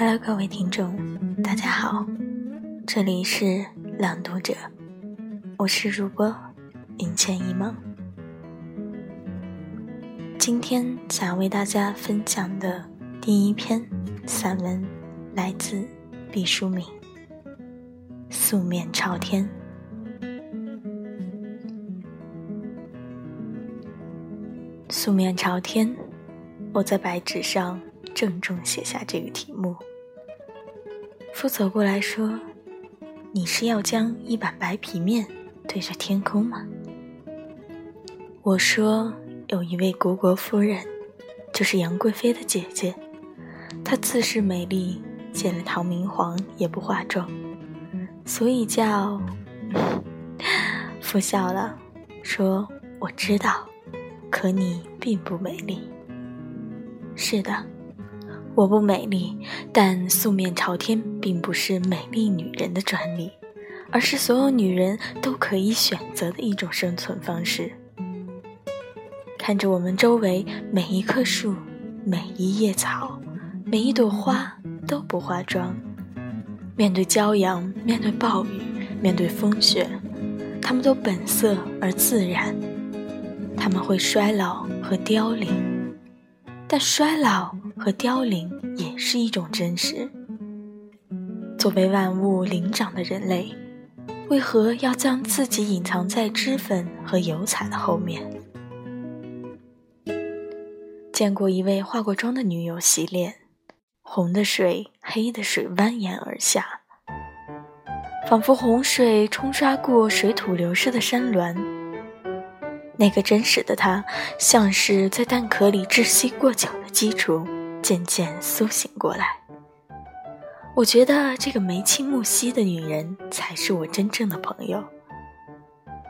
Hello，各位听众，大家好，这里是朗读者，我是主播云倩一梦。今天想为大家分享的第一篇散文来自毕淑敏，《素面朝天》。素面朝天，我在白纸上郑重写下这个题目。父走过来说：“你是要将一板白皮面对着天空吗？”我说：“有一位国国夫人，就是杨贵妃的姐姐，她自恃美丽，见了唐明皇也不化妆，所以叫……” 父笑了，说：“我知道。”可你并不美丽。是的，我不美丽，但素面朝天并不是美丽女人的专利，而是所有女人都可以选择的一种生存方式。看着我们周围每一棵树、每一叶草、每一朵花都不化妆，面对骄阳，面对暴雨，面对风雪，她们都本色而自然。他们会衰老和凋零，但衰老和凋零也是一种真实。作为万物灵长的人类，为何要将自己隐藏在脂粉和油彩的后面？见过一位化过妆的女友洗脸，红的水、黑的水蜿蜒而下，仿佛洪水冲刷过水土流失的山峦。那个真实的他，像是在蛋壳里窒息过久的鸡雏，渐渐苏醒过来。我觉得这个眉清目秀的女人才是我真正的朋友。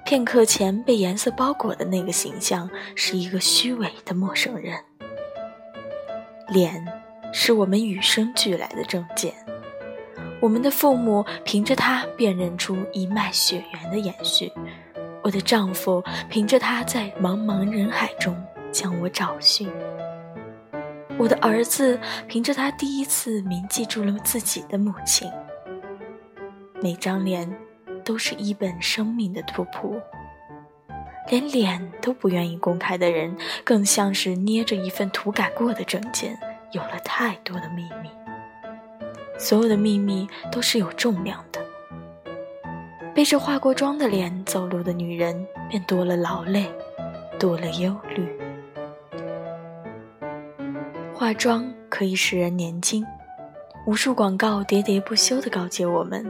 片刻前被颜色包裹的那个形象，是一个虚伪的陌生人。脸，是我们与生俱来的证件。我们的父母凭着它辨认出一脉血缘的延续。我的丈夫凭着他在茫茫人海中将我找寻，我的儿子凭着他第一次铭记住了自己的母亲。每张脸都是一本生命的图谱，连脸都不愿意公开的人，更像是捏着一份涂改过的证件，有了太多的秘密。所有的秘密都是有重量的。背着化过妆的脸走路的女人，便多了劳累，多了忧虑。化妆可以使人年轻，无数广告喋喋不休地告诫我们。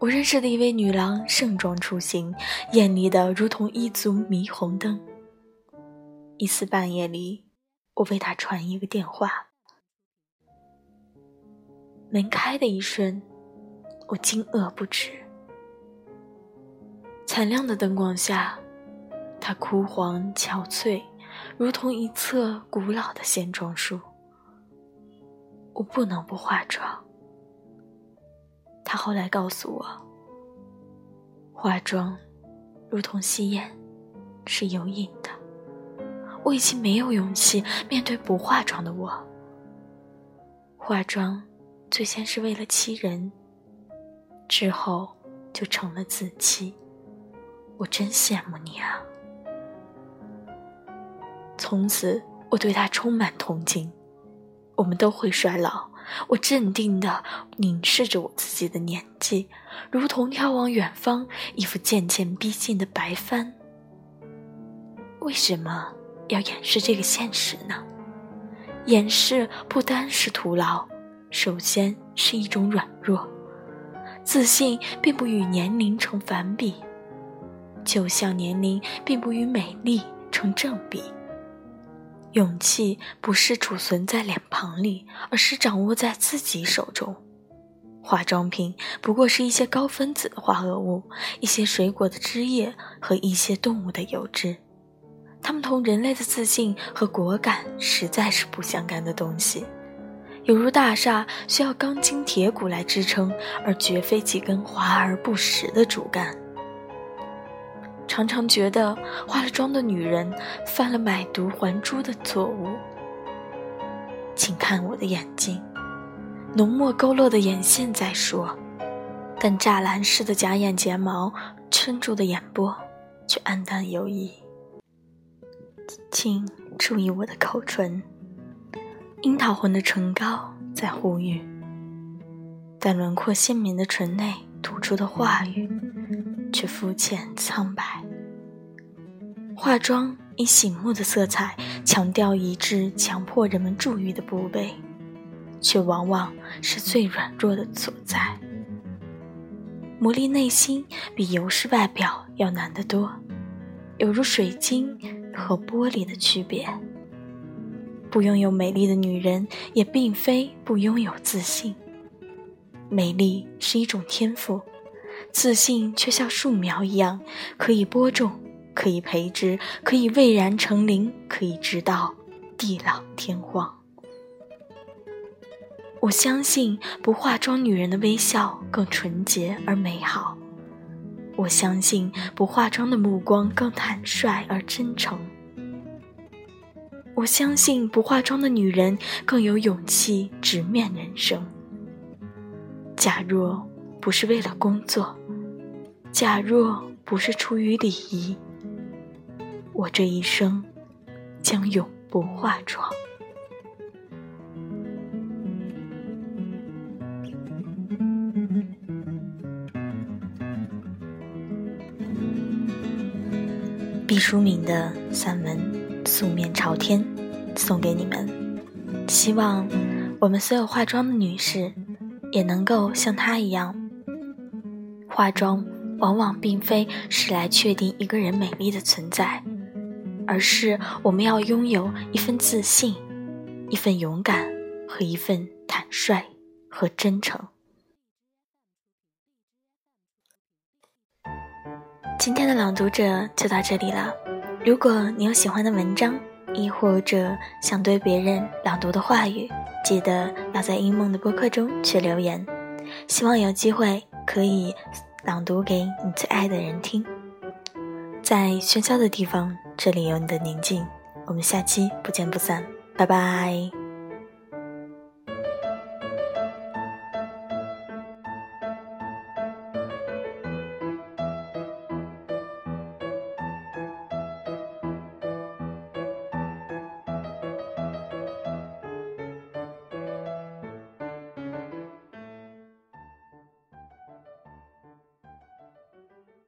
我认识的一位女郎盛装出行，艳丽的如同一组霓虹灯。一次半夜里，我为她传一个电话，门开的一瞬。我惊愕不止。惨亮的灯光下，它枯黄憔悴，如同一侧古老的线装树。我不能不化妆。他后来告诉我，化妆如同吸烟，是有瘾的。我已经没有勇气面对不化妆的我。化妆，最先是为了欺人。之后，就成了自欺。我真羡慕你啊！从此，我对他充满同情。我们都会衰老。我镇定地凝视着我自己的年纪，如同眺望远方一幅渐渐逼近的白帆。为什么要掩饰这个现实呢？掩饰不单是徒劳，首先是一种软弱。自信并不与年龄成反比，就像年龄并不与美丽成正比。勇气不是储存在脸庞里，而是掌握在自己手中。化妆品不过是一些高分子的化合物，一些水果的汁液和一些动物的油脂，它们同人类的自信和果敢实在是不相干的东西。犹如大厦需要钢筋铁骨来支撑，而绝非几根华而不实的竹竿。常常觉得化了妆的女人犯了买椟还珠的错误。请看我的眼睛，浓墨勾勒的眼线在说，但栅栏似的假眼睫毛撑住的眼波却暗淡犹疑。请注意我的口唇，樱桃红的唇膏在呼吁，但轮廓鲜明的唇内吐出的话语却肤浅苍白。化妆以醒目的色彩强调一致，强迫人们注意的部位，却往往是最软弱的所在。磨砺内心比油饰外表要难得多，有如水晶和玻璃的区别。不拥有美丽的女人，也并非不拥有自信。美丽是一种天赋，自信却像树苗一样，可以播种。可以培植，可以蔚然成林，可以直到地老天荒。我相信不化妆女人的微笑更纯洁而美好，我相信不化妆的目光更坦率而真诚，我相信不化妆的女人更有勇气直面人生。假若不是为了工作，假若不是出于礼仪。我这一生将永不化妆。毕淑敏的散文《素面朝天》送给你们，希望我们所有化妆的女士也能够像她一样，化妆往往并非是来确定一个人美丽的存在。而是我们要拥有一份自信，一份勇敢和一份坦率和真诚。今天的朗读者就到这里了。如果你有喜欢的文章，亦或者想对别人朗读的话语，记得要在音梦的播客中去留言。希望有机会可以朗读给你最爱的人听。在喧嚣的地方。这里有你的宁静，我们下期不见不散，拜拜。